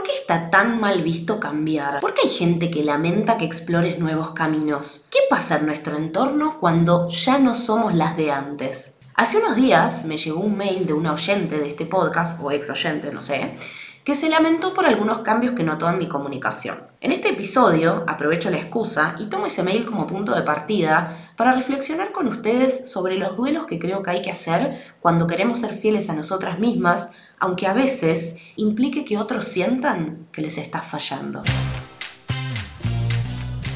¿Por qué está tan mal visto cambiar? ¿Por qué hay gente que lamenta que explores nuevos caminos? ¿Qué pasa en nuestro entorno cuando ya no somos las de antes? Hace unos días me llegó un mail de una oyente de este podcast, o ex oyente, no sé, que se lamentó por algunos cambios que notó en mi comunicación. En este episodio aprovecho la excusa y tomo ese mail como punto de partida para reflexionar con ustedes sobre los duelos que creo que hay que hacer cuando queremos ser fieles a nosotras mismas, aunque a veces implique que otros sientan que les estás fallando.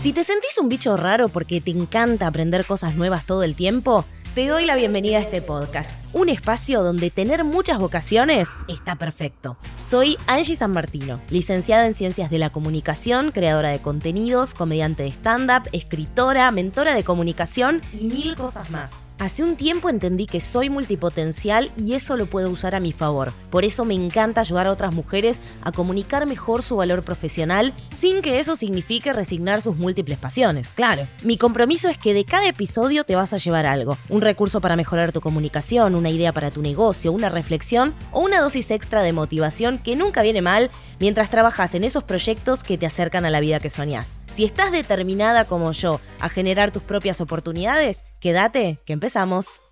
Si te sentís un bicho raro porque te encanta aprender cosas nuevas todo el tiempo, te doy la bienvenida a este podcast, un espacio donde tener muchas vocaciones está perfecto. Soy Angie San Martino, licenciada en Ciencias de la Comunicación, creadora de contenidos, comediante de stand-up, escritora, mentora de comunicación y mil cosas más. Hace un tiempo entendí que soy multipotencial y eso lo puedo usar a mi favor. Por eso me encanta ayudar a otras mujeres a comunicar mejor su valor profesional sin que eso signifique resignar sus múltiples pasiones. Claro, mi compromiso es que de cada episodio te vas a llevar algo. Un recurso para mejorar tu comunicación, una idea para tu negocio, una reflexión o una dosis extra de motivación que nunca viene mal mientras trabajas en esos proyectos que te acercan a la vida que soñás. Si estás determinada como yo a generar tus propias oportunidades, quédate, que empezamos.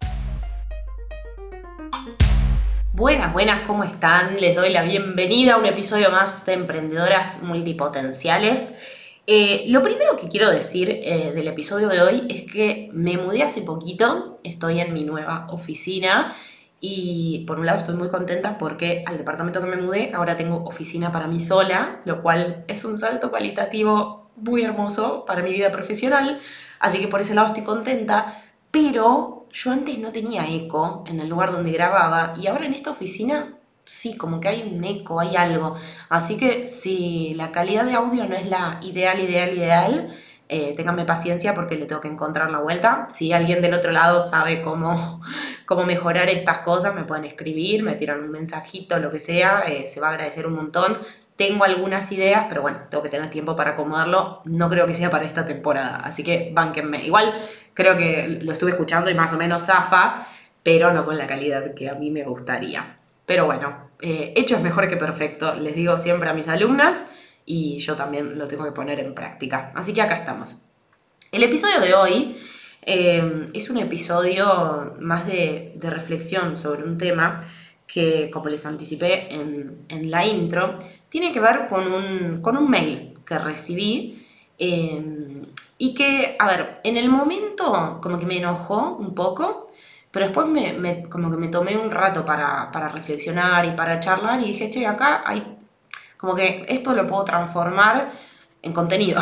Buenas, buenas, ¿cómo están? Les doy la bienvenida a un episodio más de Emprendedoras Multipotenciales. Eh, lo primero que quiero decir eh, del episodio de hoy es que me mudé hace poquito, estoy en mi nueva oficina y por un lado estoy muy contenta porque al departamento que me mudé ahora tengo oficina para mí sola, lo cual es un salto cualitativo muy hermoso para mi vida profesional, así que por ese lado estoy contenta, pero yo antes no tenía eco en el lugar donde grababa y ahora en esta oficina sí, como que hay un eco, hay algo. Así que si la calidad de audio no es la ideal, ideal, ideal, eh, ténganme paciencia porque le tengo que encontrar la vuelta. Si alguien del otro lado sabe cómo, cómo mejorar estas cosas, me pueden escribir, me tiran un mensajito, lo que sea, eh, se va a agradecer un montón. Tengo algunas ideas, pero bueno, tengo que tener tiempo para acomodarlo. No creo que sea para esta temporada, así que bánquenme. Igual creo que lo estuve escuchando y más o menos zafa, pero no con la calidad que a mí me gustaría. Pero bueno, eh, hecho es mejor que perfecto, les digo siempre a mis alumnas y yo también lo tengo que poner en práctica. Así que acá estamos. El episodio de hoy eh, es un episodio más de, reflexión sobre un tema que, como les anticipé en, la intro, tiene que ver con un, con un mail que recibí em, y que, a ver, en el momento como que me enojó un poco, pero después me, como que me tomé un rato para, reflexionar y para charlar y dije, che, acá hay, como que esto lo puedo transformar en contenido.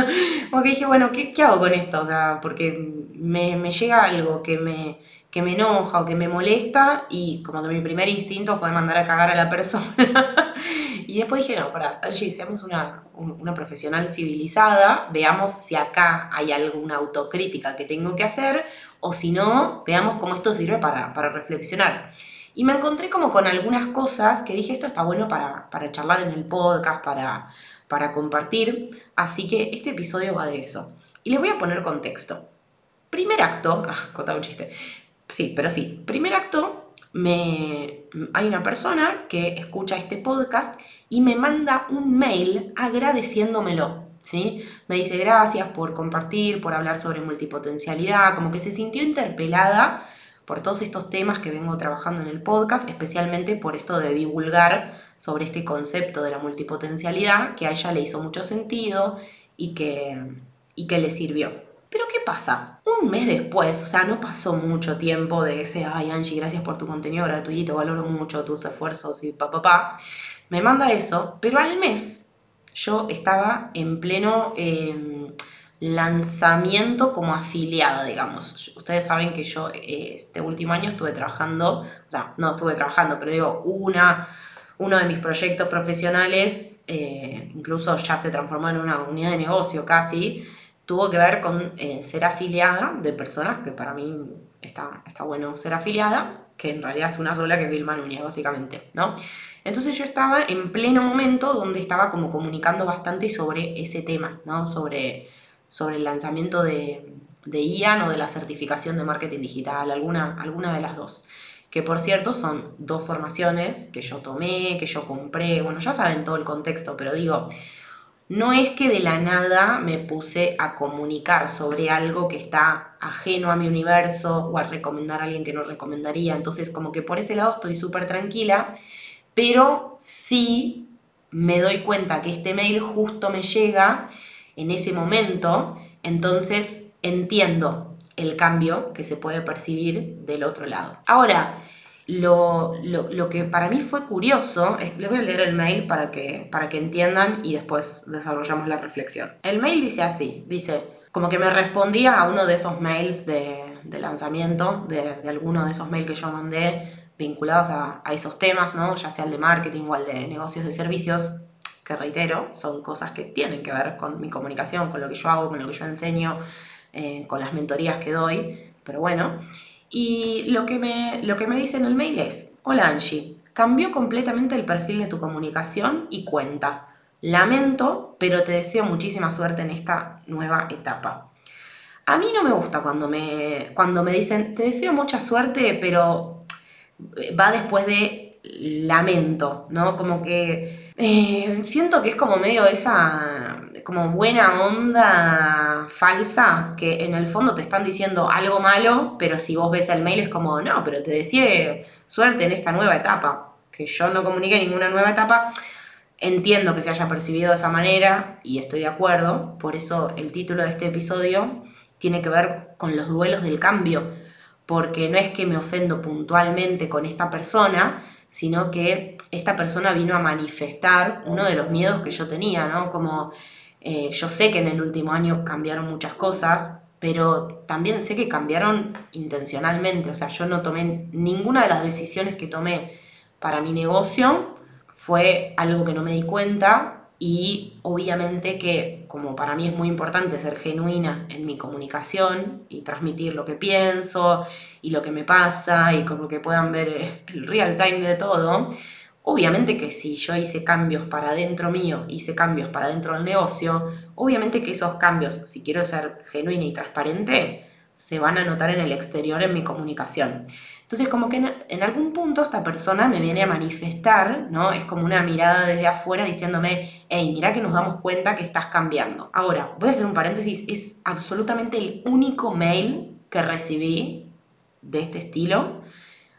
como que dije, bueno, ¿qué, hago con esto? O sea, porque me, me llega algo que me, que me enoja o que me molesta y como que mi primer instinto fue mandar a cagar a la persona. Y después dije, no, para, Angie, seamos una, una profesional civilizada, veamos si acá hay alguna autocrítica que tengo que hacer, o si no, veamos cómo esto sirve para, reflexionar. Y me encontré como con algunas cosas que dije, esto está bueno para, charlar en el podcast, para, para compartir, así que este episodio va de eso. Y les voy a poner contexto. Primer acto, ah, contaba un chiste. Sí, pero sí. Primer acto, me, hay una persona que escucha este podcast y me manda un mail agradeciéndomelo. Me dice gracias por compartir, por hablar sobre multipotencialidad, como que se sintió interpelada por todos estos temas que vengo trabajando en el podcast, especialmente por esto de divulgar sobre este concepto de la multipotencialidad, que a ella le hizo mucho sentido y que, y que le sirvió. Pero ¿qué pasa? Un mes después, o sea, no pasó mucho tiempo de ese, ay Angie, gracias por tu contenido gratuito, valoro mucho tus esfuerzos y papá, pa, pa, me manda eso, pero al mes yo estaba en pleno em, lanzamiento como afiliada, digamos. Ustedes saben que yo eh, este último año estuve trabajando, o sea, no estuve trabajando, pero digo, una, uno de mis proyectos profesionales, eh, incluso ya se transformó en una unidad de negocio casi, tuvo que ver con eh, ser afiliada de personas que para mí está, está bueno ser afiliada, que en realidad es una sola que es Vilma Núñez, básicamente, ¿no? Entonces yo estaba en pleno momento donde estaba como comunicando bastante sobre ese tema, ¿no? Sobre, sobre el lanzamiento de, de IAN o de la certificación de marketing digital, alguna, alguna de las dos. que por cierto son dos formaciones que yo tomé, que yo compré, bueno, ya saben todo el contexto, pero digo, no es que de la nada me puse a comunicar sobre algo que está ajeno a mi universo o a recomendar a alguien que no recomendaría. Entonces, como que por ese lado estoy súper tranquila, pero sí me doy cuenta que este mail justo me llega en ese momento, entonces entiendo el cambio que se puede percibir del otro lado. Ahora, lo, que para mí fue curioso, es, les voy a leer el mail para que, para que entiendan y después desarrollamos la reflexión. El mail dice así, dice, como que me respondía a uno de esos mails de, lanzamiento, de, de, alguno de esos mails que yo mandé vinculados a, a, esos temas, ¿no? ya sea el de marketing o el de negocios de servicios, que reitero, son cosas que tienen que ver con mi comunicación, con lo que yo hago, con lo que yo enseño, eh, con las mentorías que doy, pero bueno. Y lo que, me, lo que me dice en el mail es, hola Angie, cambió completamente el perfil de tu comunicación y cuenta. Lamento, pero te deseo muchísima suerte en esta nueva etapa. A mí no me gusta cuando me, cuando me dicen, te deseo mucha suerte, pero va después de lamento, ¿no? Como que eh, siento que es como medio esa como buena onda falsa que en el fondo te están diciendo algo malo, pero si vos ves el mail es como, no, pero te decía suerte en esta nueva etapa, que yo no comuniqué ninguna nueva etapa. Entiendo que se haya percibido de esa manera y estoy de acuerdo, por eso el título de este episodio tiene que ver con los duelos del cambio, porque no es que me ofendo puntualmente con esta persona, sino que esta persona vino a manifestar uno de los miedos que yo tenía, ¿no? Como eh, yo sé que en el último año cambiaron muchas cosas, pero también sé que cambiaron intencionalmente. O sea, yo no tomé ninguna de las decisiones que tomé para mi negocio, fue algo que no me di cuenta y obviamente que como para mí es muy importante ser genuina en mi comunicación y transmitir lo que pienso y lo que me pasa y como que puedan ver el real time de todo, Obviamente que si yo hice cambios para dentro mío, hice cambios para dentro del negocio, obviamente que esos cambios, si quiero ser genuina y transparente, se van a notar en el exterior en mi comunicación. Entonces, como que en, algún punto esta persona me viene a manifestar, ¿no? Es como una mirada desde afuera diciéndome, hey, mira que nos damos cuenta que estás cambiando. Ahora, voy a hacer un paréntesis, es absolutamente el único mail que recibí de este estilo,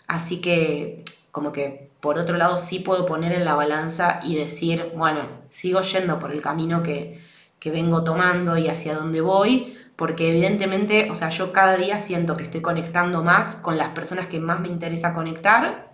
así que como que por otro lado sí puedo poner en la balanza y decir, bueno, sigo yendo por el camino que, vengo tomando y hacia dónde voy, porque evidentemente, o sea, yo cada día siento que estoy conectando más con las personas que más me interesa conectar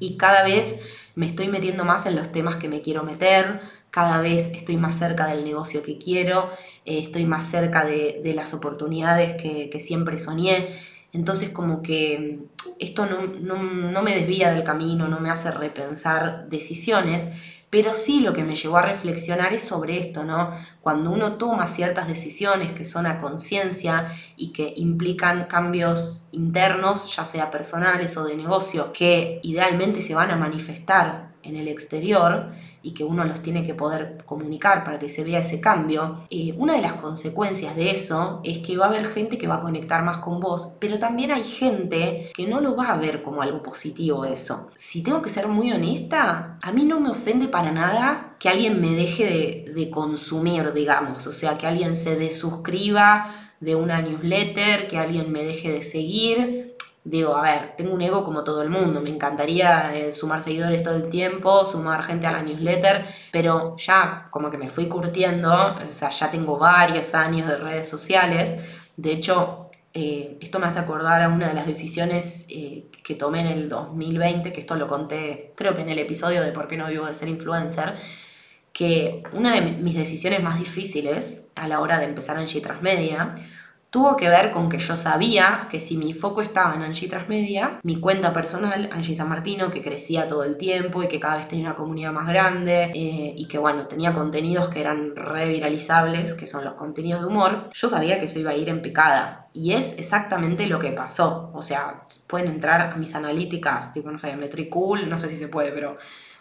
y cada vez me estoy metiendo más en los temas que me quiero meter, cada vez estoy más cerca del negocio que quiero, eh, estoy más cerca de, las oportunidades que, que siempre soñé. Entonces como que esto no, me desvía del camino, no me hace repensar decisiones, pero sí lo que me llevó a reflexionar es sobre esto, ¿no? Cuando uno toma ciertas decisiones que son a conciencia y que implican cambios internos, ya sea personales o de negocio, que idealmente se van a manifestar en el exterior y que uno los tiene que poder comunicar para que se vea ese cambio, eh, una de las consecuencias de eso es que va a haber gente que va a conectar más con vos, pero también hay gente que no lo va a ver como algo positivo eso. Si tengo que ser muy honesta, a mí no me ofende para nada que alguien me deje de, de consumir, digamos, o sea, que alguien se desuscriba de una newsletter, que alguien me deje de seguir, digo, a ver, tengo un ego como todo el mundo, me encantaría eh, sumar seguidores todo el tiempo, sumar gente a la newsletter, pero ya como que me fui curtiendo, o sea, ya tengo varios años de redes sociales, de hecho, eh, esto me hace acordar a una de las decisiones eh, que tomé en el 2020, que esto lo conté creo que en el episodio de por qué no vivo de ser influencer, que una de mis decisiones más difíciles a la hora de empezar en G Transmedia tuvo que ver con que yo sabía que si mi foco estaba en Angie Transmedia, mi cuenta personal, Angie San Martino, que crecía todo el tiempo y que cada vez tenía una comunidad más grande eh, y que bueno, tenía contenidos que eran reviralizables, que son los contenidos de humor, yo sabía que eso iba a ir en picada. Y es exactamente lo que pasó. O sea, pueden entrar a mis analíticas, tipo, no sé, Metricool, no sé si se puede, pero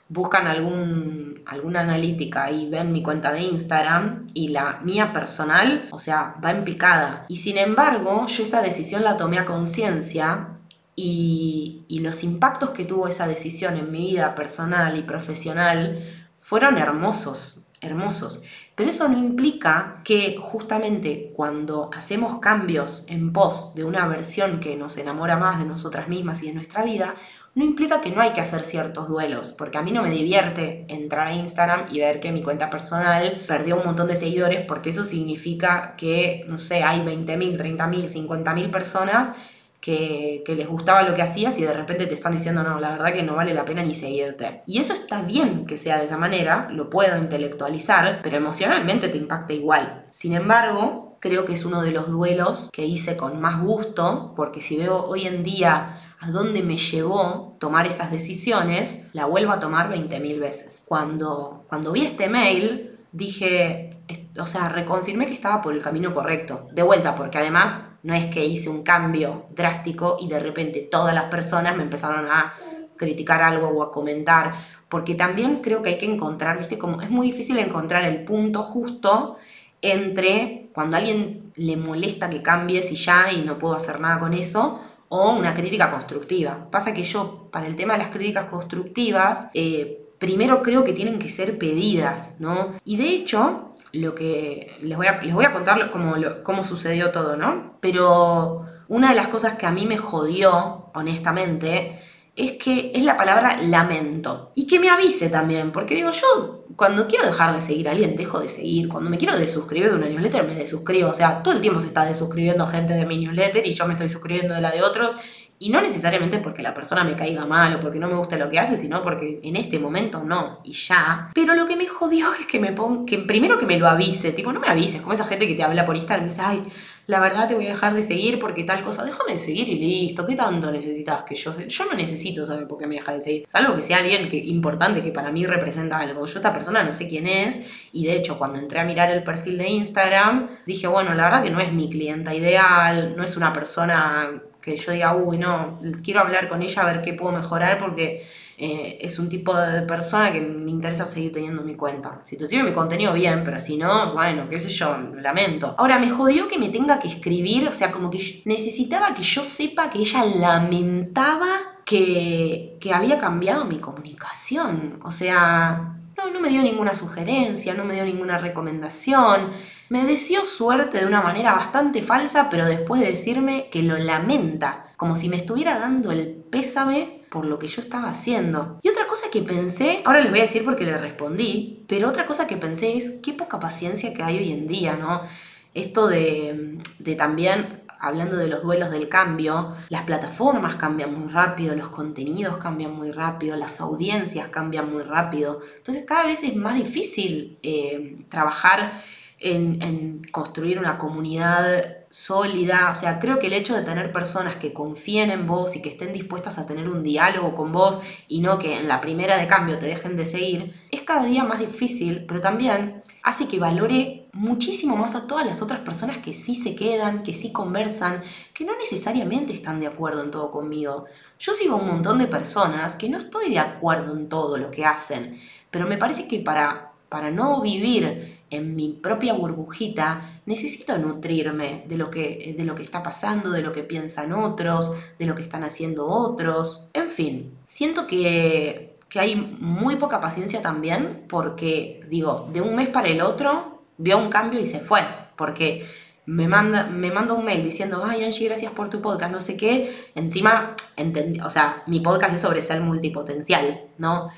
buscan algún, alguna analítica y ven mi cuenta de Instagram y la mía personal, o sea, va en picada. Y sin embargo, yo esa decisión la tomé a conciencia y, y los impactos que tuvo esa decisión en mi vida personal y profesional fueron hermosos, hermosos. Pero eso no implica que justamente cuando hacemos cambios en pos de una versión que nos enamora más de nosotras mismas y de nuestra vida, no implica que no hay que hacer ciertos duelos, porque a mí no me divierte entrar a Instagram y ver que mi cuenta personal perdió un montón de seguidores, porque eso significa que, no sé, hay 20.000, 30.000, 50.000 personas que, les gustaba lo que hacías y de repente te están diciendo, no, la verdad que no vale la pena ni seguirte. Y eso está bien que sea de esa manera, lo puedo intelectualizar, pero emocionalmente te impacta igual. Sin embargo, creo que es uno de los duelos que hice con más gusto, porque si veo hoy en día a dónde me llevó tomar esas decisiones, la vuelvo a tomar 20.000 veces. Cuando, cuando vi este mail, dije, o sea, reconfirmé que estaba por el camino correcto. De vuelta, porque además no es que hice un cambio drástico y de repente todas las personas me empezaron a criticar algo o a comentar, porque también creo que hay que encontrar, viste, como es muy difícil encontrar el punto justo entre cuando a alguien le molesta que cambies y ya y no puedo hacer nada con eso, o una crítica constructiva. Pasa que yo, para el tema de las críticas constructivas, eh, primero creo que tienen que ser pedidas, ¿no? Y de hecho, lo que les voy a, les voy a contar cómo, cómo sucedió todo, ¿no? Pero una de las cosas que a mí me jodió, honestamente, es que es la palabra lamento. Y que me avise también, porque digo, yo cuando quiero dejar de seguir a alguien, dejo de seguir. Cuando me quiero desuscribir de una newsletter, me desuscribo. O sea, todo el tiempo se está desuscribiendo gente de mi newsletter y yo me estoy suscribiendo de la de otros. Y no necesariamente porque la persona me caiga mal o porque no me guste lo que hace, sino porque en este momento no, y ya. Pero lo que me jodió es que me ponga, que primero que me lo avise, tipo, no me avises, como esa gente que te habla por Instagram y dice, ay, la verdad te voy a dejar de seguir porque tal cosa, déjame de seguir y listo, ¿qué tanto necesitas que yo Yo no necesito saber por qué me deja de seguir, salvo que sea alguien que, importante que para mí representa algo. Yo esta persona no sé quién es y de hecho cuando entré a mirar el perfil de Instagram dije, bueno, la verdad que no es mi clienta ideal, no es una persona que yo diga, uy, no, quiero hablar con ella a ver qué puedo mejorar porque eh, es un tipo de persona que me interesa seguir teniendo mi cuenta. Si te sirve mi contenido, bien, pero si no, bueno, qué sé yo, lamento. Ahora, me jodió que me tenga que escribir, o sea, como que necesitaba que yo sepa que ella lamentaba que, que había cambiado mi comunicación. O sea, no, no me dio ninguna sugerencia, no me dio ninguna recomendación. Me deseó suerte de una manera bastante falsa, pero después de decirme que lo lamenta, como si me estuviera dando el pésame por lo que yo estaba haciendo. Y otra cosa que pensé, ahora les voy a decir porque le respondí, pero otra cosa que pensé es qué poca paciencia que hay hoy en día, ¿no? Esto de, de también hablando de los duelos del cambio, las plataformas cambian muy rápido, los contenidos cambian muy rápido, las audiencias cambian muy rápido. Entonces cada vez es más difícil eh, trabajar en, en, construir una comunidad sólida. O sea, creo que el hecho de tener personas que confíen en vos y que estén dispuestas a tener un diálogo con vos y no que en la primera de cambio te dejen de seguir, es cada día más difícil, pero también hace que valore muchísimo más a todas las otras personas que sí se quedan, que sí conversan, que no necesariamente están de acuerdo en todo conmigo. Yo sigo un montón de personas que no estoy de acuerdo en todo lo que hacen, pero me parece que para, para no vivir en mi propia burbujita, necesito nutrirme de lo, que, de lo que está pasando, de lo que piensan otros, de lo que están haciendo otros. En fin, siento que, que hay muy poca paciencia también porque, digo, de un mes para el otro vio un cambio y se fue. Porque me manda, me manda un mail diciendo, ay Angie, gracias por tu podcast, no sé qué. Encima, entendí, o sea, mi podcast es sobre ser multipotencial, ¿no?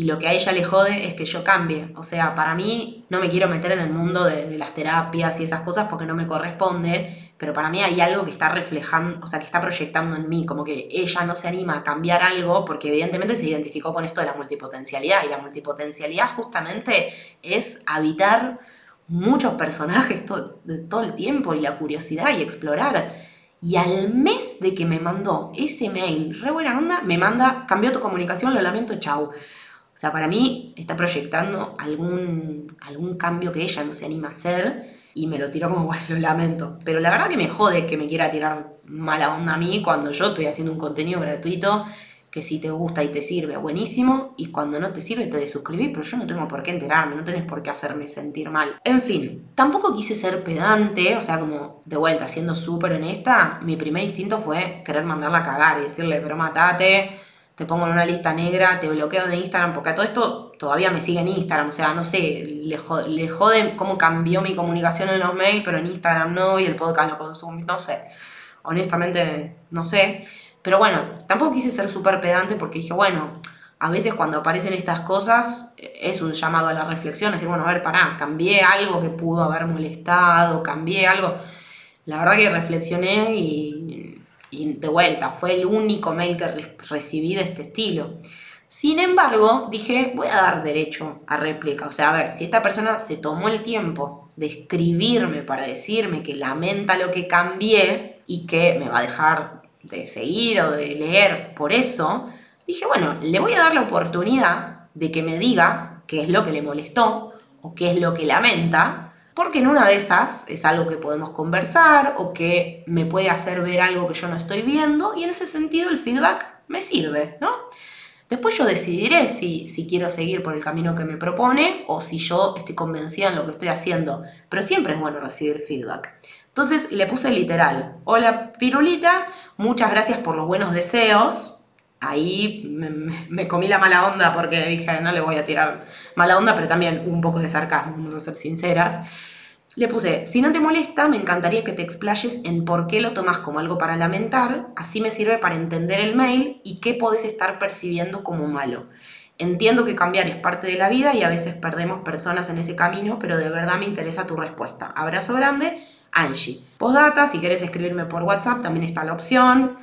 Y lo que a ella le jode es que yo cambie. O sea, para mí no me quiero meter en el mundo de, las terapias y esas cosas porque no me corresponde, pero para mí hay algo que está reflejando, o sea, que está proyectando en mí, como que ella no se anima a cambiar algo porque evidentemente se identificó con esto de la multipotencialidad y la multipotencialidad justamente es habitar muchos personajes de todo el tiempo y la curiosidad y explorar. Y al mes de que me mandó ese mail, re buena onda, me manda, cambió tu comunicación, lo lamento, chau. O sea, para mí está proyectando algún, algún cambio que ella no se anima a hacer y me lo tiró como, bueno, lo lamento. Pero la verdad que me jode que me quiera tirar mala onda a mí cuando yo estoy haciendo un contenido gratuito que si te gusta y te sirve, buenísimo, y cuando no te sirve te desuscribís, pero yo no tengo por qué enterarme, no tenés por qué hacerme sentir mal. En fin, tampoco quise ser pedante, o sea, como de vuelta, siendo súper honesta, mi primer instinto fue querer mandarla a cagar y decirle, pero matate, te pongo en una lista negra, te bloqueo de Instagram, porque a todo esto todavía me sigue en Instagram, o sea, no sé, le, jode, cómo cambió mi comunicación en los mails, pero en Instagram no, y el podcast lo consumo, no sé, honestamente no sé. Pero bueno, tampoco quise ser súper pedante porque dije, bueno, a veces cuando aparecen estas cosas es un llamado a la reflexión, decir, bueno, a ver, pará, cambié algo que pudo haber molestado, cambié algo. La verdad que reflexioné y, de vuelta, fue el único mail que recibí de este estilo. Sin embargo, dije, voy a dar derecho a réplica. O sea, a ver, si esta persona se tomó el tiempo de escribirme para decirme que lamenta lo que cambié y que me va a dejar de seguir o de leer por eso, dije, bueno, le voy a dar la oportunidad de que me diga qué es lo que le molestó o qué es lo que lamenta, porque en una de esas es algo que podemos conversar o que me puede hacer ver algo que yo no estoy viendo y en ese sentido el feedback me sirve, ¿no? Después yo decidiré si, si quiero seguir por el camino que me propone o si yo estoy convencida en lo que estoy haciendo, pero siempre es bueno recibir feedback. Entonces le puse literal, hola Pirulita, muchas gracias por los buenos deseos. Ahí me, comí la mala onda porque dije, no le voy a tirar mala onda, pero también un poco de sarcasmo, vamos a ser sinceras. Le puse, si no te molesta, me encantaría que te explayes en por qué lo tomas como algo para lamentar, así me sirve para entender el mail y qué podés estar percibiendo como malo. Entiendo que cambiar es parte de la vida y a veces perdemos personas en ese camino, pero de verdad me interesa tu respuesta. Abrazo grande Angie. Postdata, si quieres escribirme por WhatsApp, también está la opción.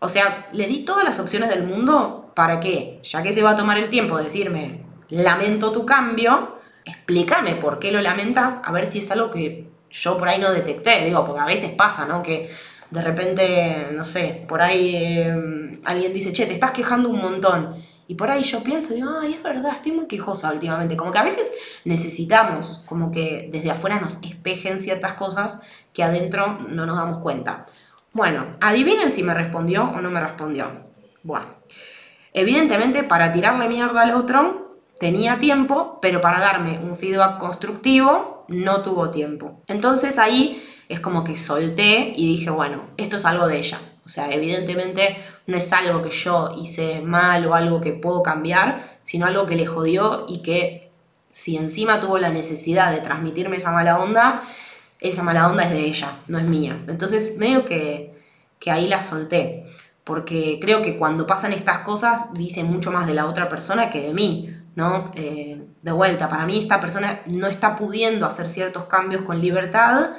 O sea, le di todas las opciones del mundo para que, ya que se va a tomar el tiempo de decirme, lamento tu cambio, explícame por qué lo lamentas, a ver si es algo que yo por ahí no detecté. Digo, porque a veces pasa, ¿no? Que de repente, no sé, por ahí eh, alguien dice, che, te estás quejando un montón. Y por ahí yo pienso, digo, ay, es verdad, estoy muy quejosa últimamente. Como que a veces necesitamos como que desde afuera nos espejen ciertas cosas que adentro no nos damos cuenta. Bueno, adivinen si me respondió o no me respondió. Bueno, evidentemente para tirarle mierda al otro tenía tiempo, pero para darme un feedback constructivo no tuvo tiempo. Entonces ahí es como que solté y dije, bueno, esto es algo de ella. O sea, evidentemente no es algo que yo hice mal o algo que puedo cambiar, sino algo que le jodió y que si encima tuvo la necesidad de transmitirme esa mala onda, esa mala onda es de ella, no es mía. Entonces, medio que, que ahí la solté, porque creo que cuando pasan estas cosas dice mucho más de la otra persona que de mí, ¿no? Eh, de vuelta, para mí esta persona no está pudiendo hacer ciertos cambios con libertad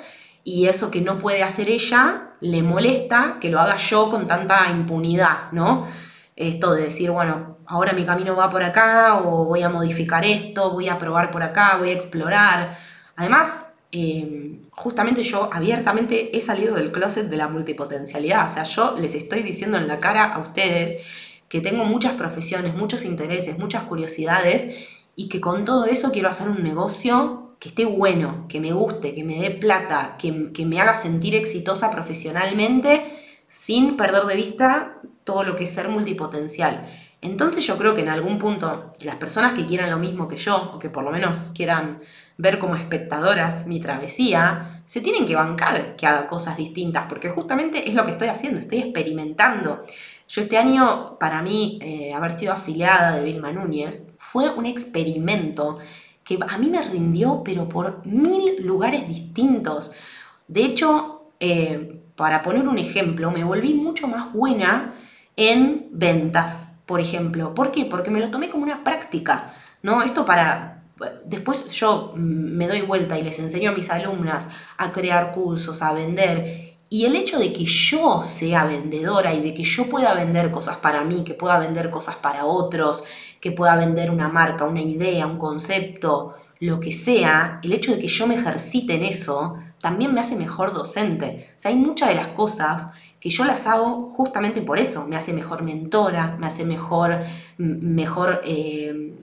y eso que no puede hacer ella le molesta que lo haga yo con tanta impunidad, ¿no? Esto de decir, bueno, ahora mi camino va por acá o voy a modificar esto, voy a probar por acá, voy a explorar. Además, em, justamente yo abiertamente he salido del closet de la multipotencialidad, o sea, yo les estoy diciendo en la cara a ustedes que tengo muchas profesiones, muchos intereses, muchas curiosidades y que con todo eso quiero hacer un negocio que esté bueno, que me guste, que me dé plata, que, que, me haga sentir exitosa profesionalmente sin perder de vista todo lo que es ser multipotencial. Entonces yo creo que en algún punto las personas que quieran lo mismo que yo, o que por lo menos quieran ver como espectadoras mi travesía, se tienen que bancar que haga cosas distintas, porque justamente es lo que estoy haciendo, estoy experimentando. Yo este año, para mí, eh, haber sido afiliada de Vilma Núñez fue un experimento que a mí me rindió, pero por mil lugares distintos. De hecho, eh, para poner un ejemplo, me volví mucho más buena en ventas, por ejemplo. ¿Por qué? Porque me lo tomé como una práctica, ¿no? Esto para... Después yo me doy vuelta y les enseño a mis alumnas a crear cursos, a vender. Y el hecho de que yo sea vendedora y de que yo pueda vender cosas para mí, que pueda vender cosas para otros, que pueda vender una marca, una idea, un concepto, lo que sea, el hecho de que yo me ejercite en eso también me hace mejor docente. O sea, hay muchas de las cosas que yo las hago justamente por eso. Me hace mejor mentora, me hace mejor, mejor eh,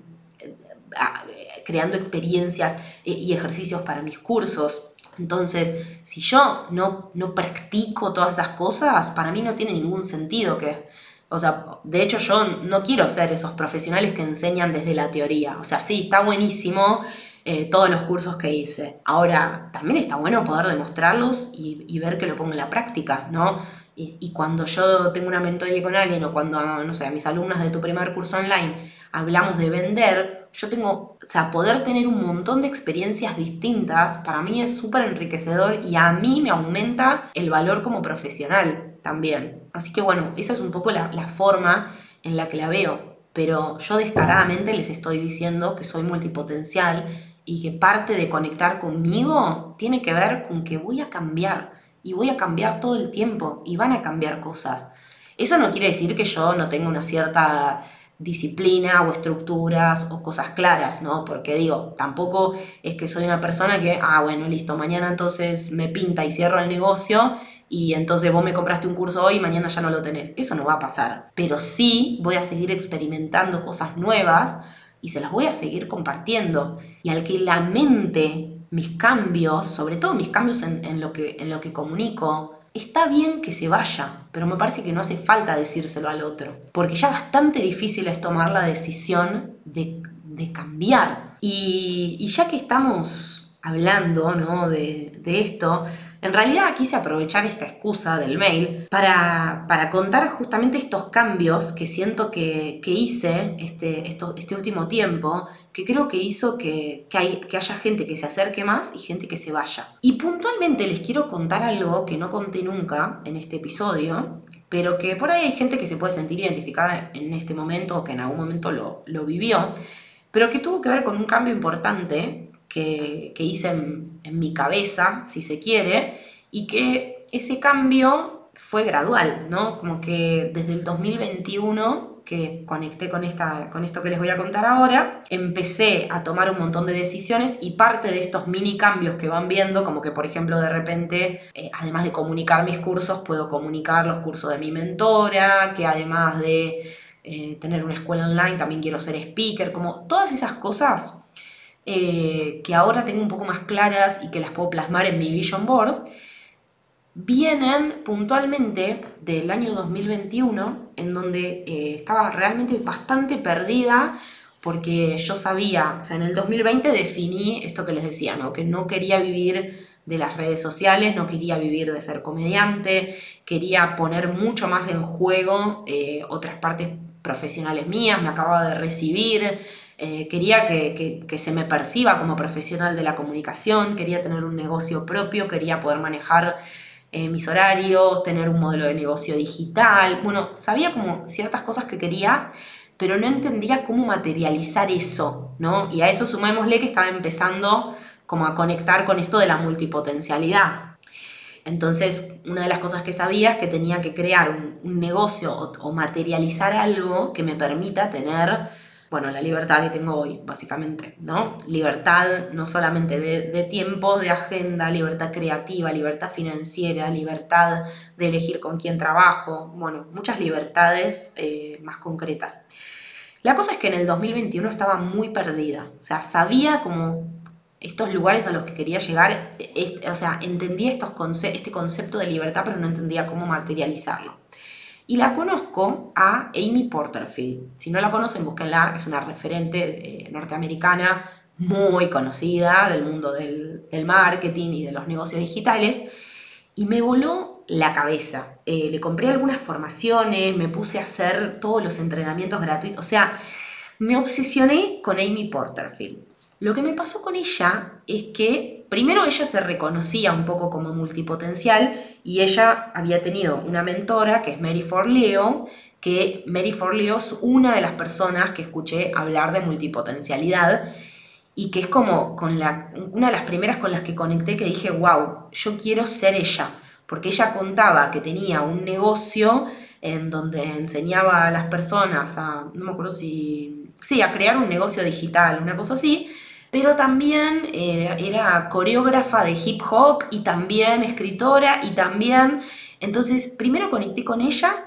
creando experiencias eh, y ejercicios para mis cursos. Entonces, si yo no, no practico todas esas cosas, para mí no tiene ningún sentido que, O sea, de hecho yo no quiero ser esos profesionales que enseñan desde la teoría. O sea, sí, está buenísimo eh, todos los cursos que hice. Ahora, también está bueno poder demostrarlos y, ver que lo pongo en la práctica, ¿no? Y, cuando yo tengo una mentoría con alguien o cuando, no sé, a mis alumnos de tu primer curso online hablamos de vender, yo tengo, o sea, poder tener un montón de experiencias distintas, para mí es súper enriquecedor y a mí me aumenta el valor como profesional también. Así que bueno, esa es un poco la, la forma en la que la veo, pero yo descaradamente les estoy diciendo que soy multipotencial y que parte de conectar conmigo tiene que ver con que voy a cambiar y voy a cambiar todo el tiempo y van a cambiar cosas. Eso no quiere decir que yo no tenga una cierta disciplina o estructuras o cosas claras, ¿no? Porque digo, tampoco es que soy una persona que, ah, bueno, listo, mañana entonces me pinta y cierro el negocio y entonces vos me compraste un curso hoy y mañana ya no lo tenés. Eso no va a pasar. Pero sí voy a seguir experimentando cosas nuevas y se las voy a seguir compartiendo. Y al que la mente mis cambios, sobre todo mis cambios en, lo, que, en lo que comunico, está bien que se vaya, pero me parece que no hace falta decírselo al otro, porque ya bastante difícil es tomar la decisión de, cambiar. Y, ya que estamos hablando ¿no? de, de esto, en realidad quise aprovechar esta excusa del mail para, para contar justamente estos cambios que siento que, que hice este, este último tiempo, que creo que hizo que, que, que haya gente que se acerque más y gente que se vaya. Y puntualmente les quiero contar algo que no conté nunca en este episodio, pero que por ahí hay gente que se puede sentir identificada en este momento o que en algún momento lo, lo vivió, pero que tuvo que ver con un cambio importante que, hice en, mi cabeza, si se quiere, y que ese cambio fue gradual, ¿no? Como que desde el 2021 que conecté con, esta, con esto que les voy a contar ahora, empecé a tomar un montón de decisiones y parte de estos mini cambios que van viendo, como que por ejemplo de repente, eh, además de comunicar mis cursos, puedo comunicar los cursos de mi mentora, que además de eh, tener una escuela online, también quiero ser speaker, como todas esas cosas eh, que ahora tengo un poco más claras y que las puedo plasmar en mi vision board, vienen puntualmente del año 2021, en donde eh, estaba realmente bastante perdida porque yo sabía, o sea, en el 2020 definí esto que les decía, ¿no? que no quería vivir de las redes sociales, no quería vivir de ser comediante, quería poner mucho más en juego eh, otras partes profesionales mías, me acababa de recibir, eh, quería que, se me perciba como profesional de la comunicación, quería tener un negocio propio, quería poder manejar eh, mis horarios, tener un modelo de negocio digital. Bueno, sabía como ciertas cosas que quería, pero no entendía cómo materializar eso, ¿no? Y a eso sumémosle que estaba empezando como a conectar con esto de la multipotencialidad. Entonces, una de las cosas que sabía es que tenía que crear un, negocio o materializar algo que me permita tener bueno, la libertad que tengo hoy, básicamente, ¿no? Libertad no solamente de, tiempo, de agenda, libertad creativa, libertad financiera, libertad de elegir con quién trabajo, bueno, muchas libertades eh, más concretas. La cosa es que en el 2021 estaba muy perdida, o sea, sabía como estos lugares a los que quería llegar, o sea, entendía estos este concepto de libertad, pero no entendía cómo materializarlo y la conozco a Amy Porterfield. Si no la conocen, búsquenla, es una referente eh, norteamericana muy conocida del mundo del, marketing y de los negocios digitales, y me voló la cabeza. Eh, le compré algunas formaciones, me puse a hacer todos los entrenamientos gratuitos, o sea, me obsesioné con Amy Porterfield. Lo que me pasó con ella es que primero ella se reconocía un poco como multipotencial y ella había tenido una mentora que es Mary Forleo, que Mary Forleo es una de las personas que escuché hablar de multipotencialidad y que es como con una de las primeras con las que conecté que dije, wow, yo quiero ser ella, porque ella contaba que tenía un negocio en donde enseñaba a las personas a, no me acuerdo si, sí, a crear un negocio digital, una cosa así, pero también eh, era coreógrafa de hip hop y también escritora y también, entonces primero conecté con ella,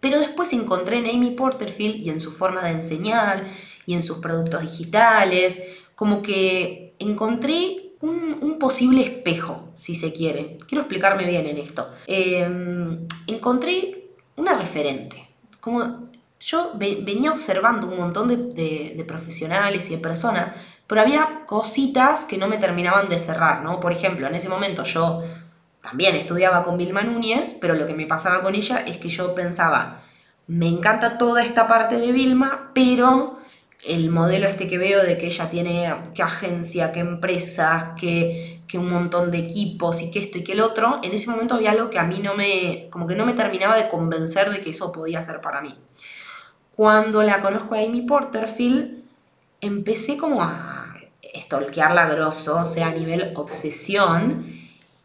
pero después encontré en Amy Porterfield y en su forma de enseñar y en sus productos digitales, como que encontré un, posible espejo, si se quiere. Quiero explicarme bien en esto. Em, encontré una referente. como yo venía observando un montón de, profesionales y de personas, pero había cositas que no me terminaban de cerrar, ¿no? Por ejemplo, en ese momento yo también estudiaba con Vilma Núñez, pero lo que me pasaba con ella es que yo pensaba, me encanta toda esta parte de Vilma, pero el modelo este que veo de que ella tiene qué agencia, qué empresas, qué, qué, un montón de equipos y que esto y que el otro, en ese momento había algo que a mí no me, como que no me terminaba de convencer de que eso podía ser para mí. Cuando la conozco a Amy Porterfield, empecé como a stalkearla grosso, o sea, a nivel obsesión,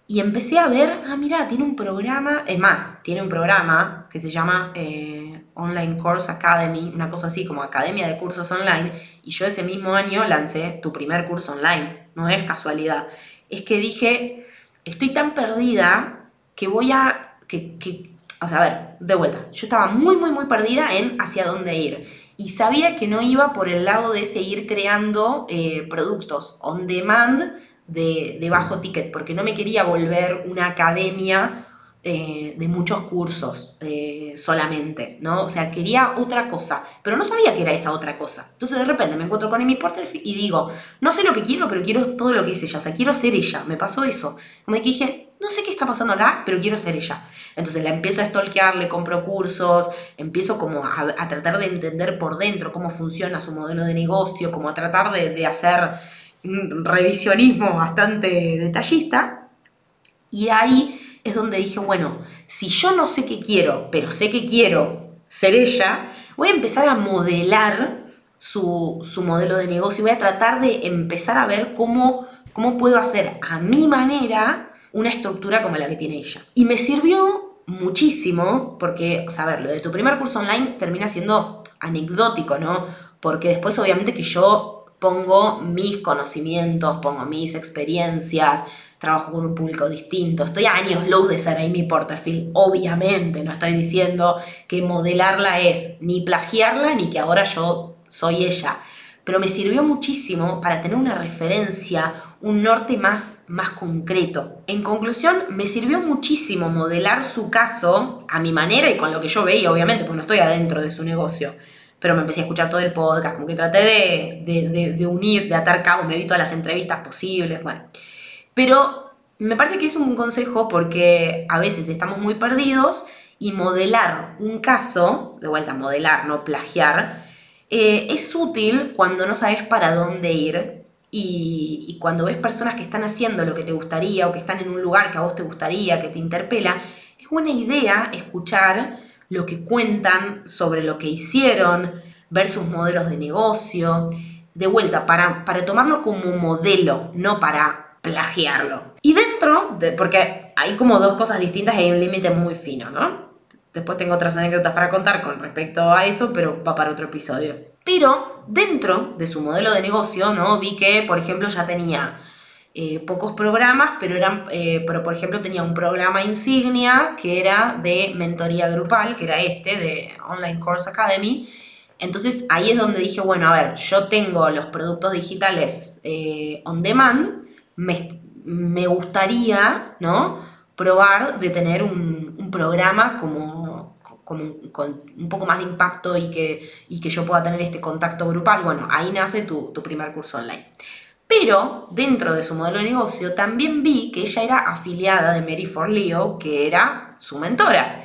y empecé a ver, ah, mira, tiene un programa, es más, tiene un programa que se llama eh, Online Course Academy, una cosa así como Academia de Cursos Online, y yo ese mismo año lancé tu primer curso online, no es casualidad, es que dije, estoy tan perdida que voy a, que, que, o sea, a ver, de vuelta, yo estaba muy, muy, muy perdida en hacia dónde ir. Y sabía que no iba por el lado de seguir creando eh, productos on demand de, bajo ticket, porque no me quería volver una academia eh, de muchos cursos eh, solamente, ¿no? O sea, quería otra cosa, pero no sabía que era esa otra cosa. Entonces de repente me encuentro con Amy Porter y digo, no sé lo que quiero, pero quiero todo lo que es ella, o sea, quiero ser ella. Me pasó eso. Como que dije, no sé qué está pasando acá, pero quiero ser ella. Entonces la empiezo a stalkear, le compro cursos, empiezo como a, tratar de entender por dentro cómo funciona su modelo de negocio, como a tratar de, hacer un revisionismo bastante detallista. Y ahí es donde dije, bueno, si yo no sé qué quiero, pero sé que quiero ser ella, voy a empezar a modelar su, modelo de negocio, voy a tratar de empezar a ver cómo, cómo puedo hacer a mi manera una estructura como la que tiene ella. Y me sirvió muchísimo porque, o sea, lo de tu primer curso online termina siendo anecdótico, ¿no? Porque después obviamente que yo pongo mis conocimientos, pongo mis experiencias, trabajo con un público distinto, estoy a años luz de ser Amy Porterfield, obviamente, no estoy diciendo que modelarla es ni plagiarla ni que ahora yo soy ella, pero me sirvió muchísimo para tener una referencia, un norte más, más concreto. En conclusión, me sirvió muchísimo modelar su caso a mi manera y con lo que yo veía, obviamente, porque no estoy adentro de su negocio pero me empecé a escuchar todo el podcast, como que traté de, de, unir, de atar cabos, me vi todas las entrevistas posibles, bueno. Pero me parece que es un consejo porque a veces estamos muy perdidos y modelar un caso, de vuelta, modelar, no plagiar, eh, es útil cuando no sabes para dónde ir y, cuando ves personas que están haciendo lo que te gustaría o que están en un lugar que a vos te gustaría, que te interpela, es buena idea escuchar lo que cuentan sobre lo que hicieron, ver sus modelos de negocio, de vuelta, para, para tomarlo como modelo, no para plagiarlo. Y dentro, de, porque hay como dos cosas distintas y hay un límite muy fino, ¿no? Después tengo otras anécdotas para contar con respecto a eso, pero va para otro episodio. Pero dentro de su modelo de negocio, ¿no? Vi que, por ejemplo, ya tenía eh, pocos programas, pero, eran, eh, pero por ejemplo tenía un programa insignia que era de mentoría grupal, que era este, de Online Course Academy. Entonces ahí es donde dije, bueno, a ver, yo tengo los productos digitales eh, on demand, me, gustaría, ¿no? Probar de tener un, programa como, con un poco más de impacto y que, y que yo pueda tener este contacto grupal. Bueno, ahí nace tu, tu primer curso online. Pero dentro de su modelo de negocio también vi que ella era afiliada de Mary for Leo, que era su mentora.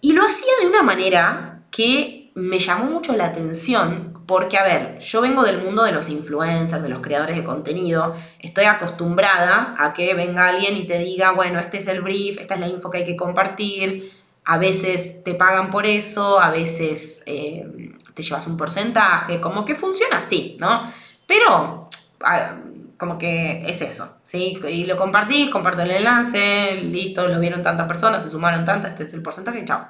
Y lo hacía de una manera que me llamó mucho la atención porque, a ver, yo vengo del mundo de los influencers, de los creadores de contenido, estoy acostumbrada a que venga alguien y te diga, bueno, este es el brief, esta es la info que hay que compartir, a veces te pagan por eso, a veces eh, te llevas un porcentaje, como que funciona así, ¿no? Pero ah, como que es eso, ¿sí? Y lo compartí, comparto el enlace, listo, lo vieron tantas personas, se sumaron tantas, este es el porcentaje, chao.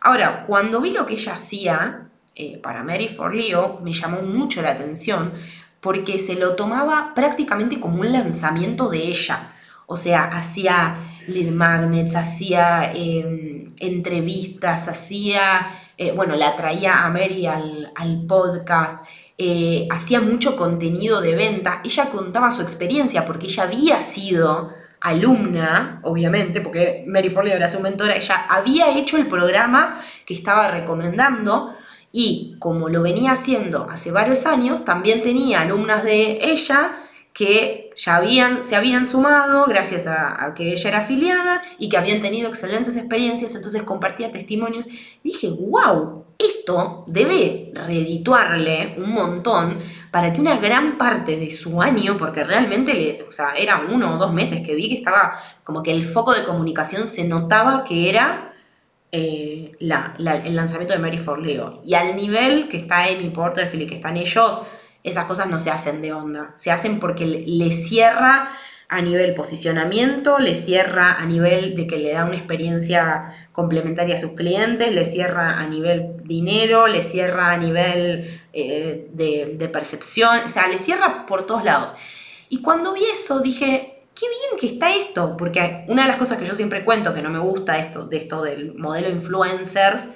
Ahora, cuando vi lo que ella hacía, eh, para Mary for Leo me llamó mucho la atención porque se lo tomaba prácticamente como un lanzamiento de ella. O sea, hacía lead magnets, hacía em, entrevistas, hacía, eh, bueno, la traía a Mary al, podcast, eh, hacía mucho contenido de venta. Ella contaba su experiencia porque ella había sido alumna, obviamente, porque Mary Forleo era su mentora, ella había hecho el programa que estaba recomendando y como lo venía haciendo hace varios años, también tenía alumnas de ella que ya habían, se habían sumado gracias a, que ella era afiliada y que habían tenido excelentes experiencias, entonces compartía testimonios. Dije, wow, esto debe redituarle un montón para que una gran parte de su año, porque realmente le, o sea, era uno o dos meses que vi que estaba como que el foco de comunicación se notaba que era eh, el lanzamiento de Mary for Leo. Y al nivel que está Amy Porterfield y que están ellos, esas cosas no se hacen de onda. Se hacen porque le cierra a nivel posicionamiento, le cierra a nivel de que le da una experiencia complementaria a sus clientes, le cierra a nivel dinero, le cierra a nivel eh, de, de, percepción, o sea, le cierra por todos lados. Y cuando vi eso dije, qué bien que está esto, porque una de las cosas que yo siempre cuento que no me gusta esto, de esto del modelo influencers,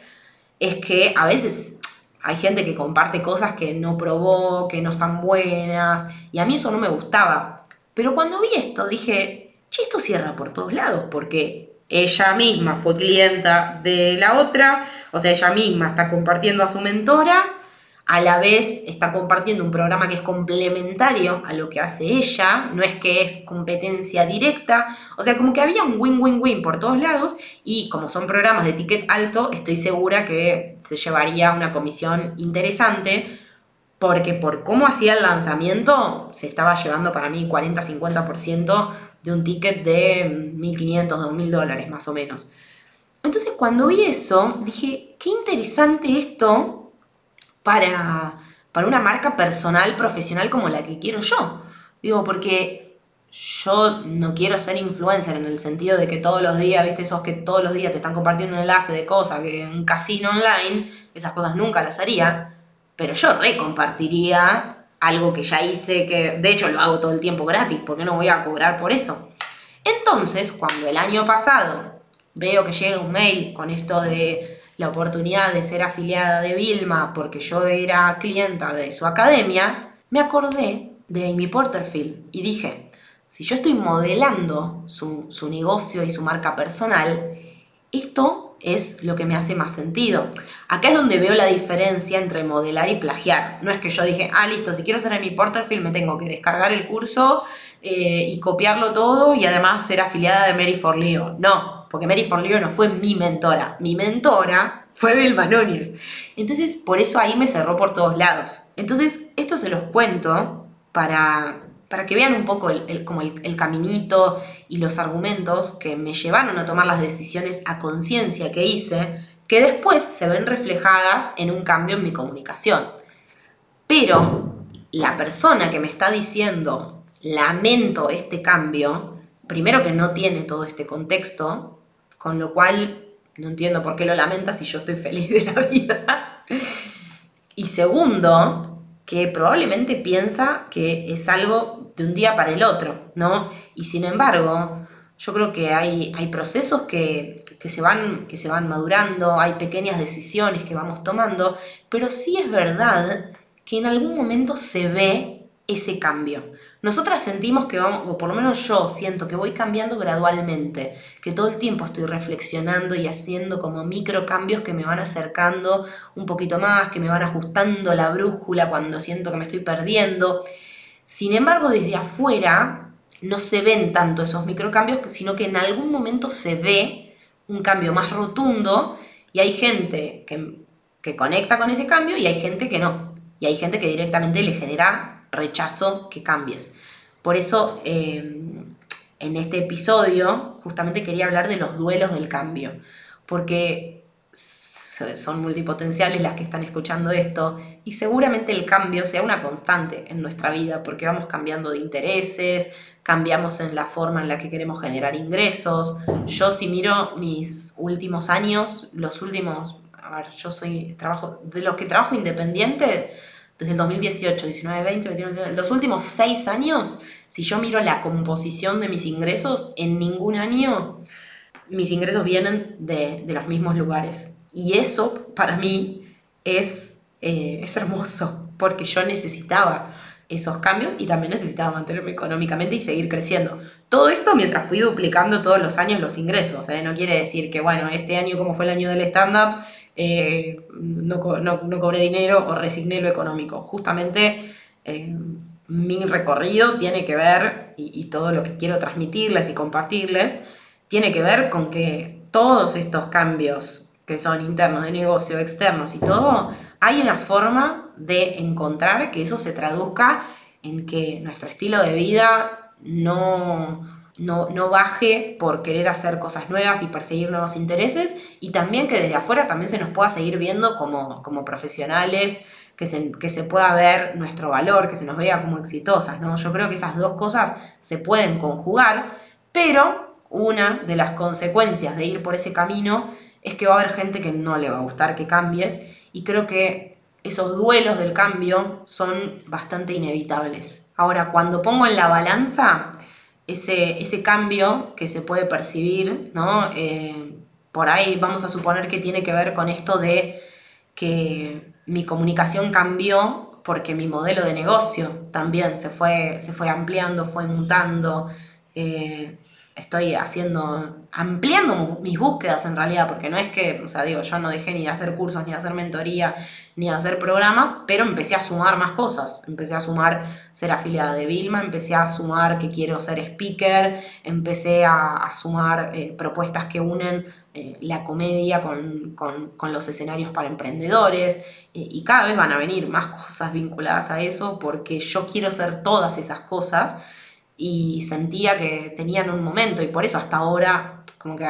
es que a veces hay gente que comparte cosas que no probó, que no están buenas, y a mí eso no me gustaba. Pero cuando vi esto dije, che, esto cierra por todos lados, porque ella misma fue clienta de la otra, o sea, ella misma está compartiendo a su mentora, a la vez está compartiendo un programa que es complementario a lo que hace ella, no es que es competencia directa, o sea, como que había un win-win-win por todos lados y como son programas de ticket alto, estoy segura que se llevaría una comisión interesante porque por cómo hacía el lanzamiento se estaba llevando para mí 40-50% de un ticket de 1.500, 2.000 dólares más o menos. Entonces cuando vi eso, dije, qué interesante esto para, para una marca personal, profesional como la que quiero yo. Digo, porque yo no quiero ser influencer en el sentido de que todos los días, viste, esos que todos los días te están compartiendo un enlace de cosas, que un casino online, esas cosas nunca las haría, pero yo recompartiría algo que ya hice, que de hecho lo hago todo el tiempo gratis, porque no voy a cobrar por eso. Entonces, cuando el año pasado veo que llega un mail con esto de la oportunidad de ser afiliada de Vilma porque yo era clienta de su academia, me acordé de Amy Porterfield y dije, si yo estoy modelando su, su negocio y su marca personal, esto es lo que me hace más sentido. Acá es donde veo la diferencia entre modelar y plagiar. No es que yo dije, ah, listo, si quiero ser Amy Porterfield me tengo que descargar el curso eh, y copiarlo todo y además ser afiliada de Mary for Leo. No, porque Mary Forleo no fue mi mentora, mi mentora fue Vilma Núñez. Entonces, por eso ahí me cerró por todos lados. Entonces, esto se los cuento para, para que vean un poco el, como el, caminito y los argumentos que me llevaron a tomar las decisiones a conciencia que hice, que después se ven reflejadas en un cambio en mi comunicación. Pero la persona que me está diciendo, lamento este cambio, primero que no tiene todo este contexto, con lo cual no entiendo por qué lo lamenta si yo estoy feliz de la vida. y segundo, que probablemente piensa que es algo de un día para el otro, ¿no? Y sin embargo, yo creo que hay, hay procesos que, se van, que se van madurando, hay pequeñas decisiones que vamos tomando, pero sí es verdad que en algún momento se ve ese cambio. Nosotras sentimos que vamos, o por lo menos yo siento que voy cambiando gradualmente, que todo el tiempo estoy reflexionando y haciendo como micro cambios que me van acercando un poquito más, que me van ajustando la brújula cuando siento que me estoy perdiendo. Sin embargo, desde afuera no se ven tanto esos microcambios, sino que en algún momento se ve un cambio más rotundo y hay gente que, que conecta con ese cambio y hay gente que no. Y hay gente que directamente le genera rechazo que cambies. Por eso, eh, en este episodio, justamente quería hablar de los duelos del cambio, porque son multipotenciales las que están escuchando esto y seguramente el cambio sea una constante en nuestra vida porque vamos cambiando de intereses, cambiamos en la forma en la que queremos generar ingresos. Yo si miro mis últimos años, los últimos, a ver, yo soy trabajo de los que trabajo independiente, desde el 2018, 19, 20, 21, los últimos seis años, si yo miro la composición de mis ingresos, en ningún año mis ingresos vienen de, los mismos lugares. Y eso para mí es, eh, es hermoso, porque yo necesitaba esos cambios y también necesitaba mantenerme económicamente y seguir creciendo. Todo esto mientras fui duplicando todos los años los ingresos. ¿eh? No quiere decir que, bueno, este año como fue el año del stand-up, eh, no, cobré dinero o resigné lo económico. Justamente eh, mi recorrido tiene que ver, y, todo lo que quiero transmitirles y compartirles, tiene que ver con que todos estos cambios que son internos de negocio, externos y todo, hay una forma de encontrar que eso se traduzca en que nuestro estilo de vida no, no, baje por querer hacer cosas nuevas y perseguir nuevos intereses y también que desde afuera también se nos pueda seguir viendo como, como profesionales, que se, que se, pueda ver nuestro valor, que se nos vea como exitosas, ¿no? Yo creo que esas dos cosas se pueden conjugar, pero una de las consecuencias de ir por ese camino es que va a haber gente que no le va a gustar que cambies y creo que esos duelos del cambio son bastante inevitables. Ahora, cuando pongo en la balanza ese, ese cambio que se puede percibir, ¿no? Eh, por ahí vamos a suponer que tiene que ver con esto de que mi comunicación cambió porque mi modelo de negocio también se fue, se fue ampliando, fue mutando. Eh, estoy haciendo, ampliando mis búsquedas en realidad, porque no es que, o sea, digo, yo no dejé ni de hacer cursos, ni de hacer mentoría, ni de hacer programas, pero empecé a sumar más cosas. Empecé a sumar ser afiliada de Vilma, empecé a sumar que quiero ser speaker, empecé a, sumar eh, propuestas que unen eh, la comedia con, los escenarios para emprendedores, eh, y cada vez van a venir más cosas vinculadas a eso, porque yo quiero ser todas esas cosas y sentía que tenían un momento y por eso hasta ahora como que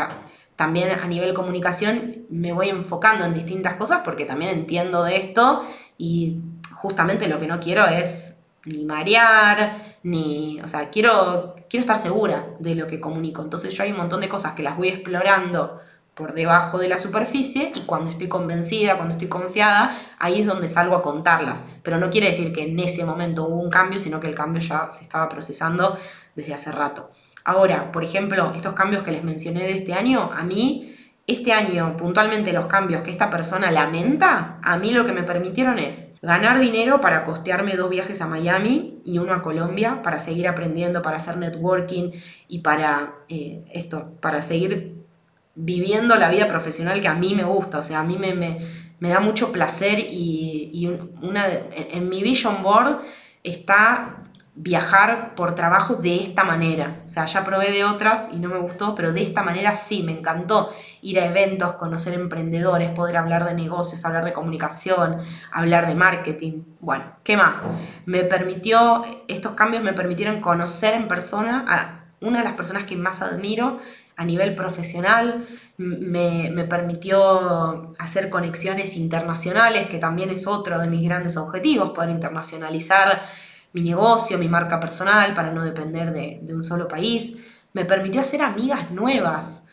también a nivel comunicación me voy enfocando en distintas cosas porque también entiendo de esto y justamente lo que no quiero es ni marear, ni, o sea, quiero, quiero estar segura de lo que comunico. Entonces yo hay un montón de cosas que las voy explorando por debajo de la superficie y cuando estoy convencida, cuando estoy confiada, ahí es donde salgo a contarlas. Pero no quiere decir que en ese momento hubo un cambio, sino que el cambio ya se estaba procesando desde hace rato. Ahora, por ejemplo, estos cambios que les mencioné de este año, a mí, este año, puntualmente los cambios que esta persona lamenta, a mí lo que me permitieron es ganar dinero para costearme dos viajes a Miami y uno a Colombia, para seguir aprendiendo, para hacer networking y para eh, esto, para seguir viviendo la vida profesional que a mí me gusta, o sea, a mí me, me, da mucho placer y, una, en mi vision board está viajar por trabajo de esta manera. O sea, ya probé de otras y no me gustó, pero de esta manera sí, me encantó ir a eventos, conocer emprendedores, poder hablar de negocios, hablar de comunicación, hablar de marketing. Bueno, ¿qué más? Me permitió, estos cambios me permitieron conocer en persona a una de las personas que más admiro a nivel profesional, me, permitió hacer conexiones internacionales, que también es otro de mis grandes objetivos, poder internacionalizar mi negocio, mi marca personal, para no depender de, un solo país. Me permitió hacer amigas nuevas.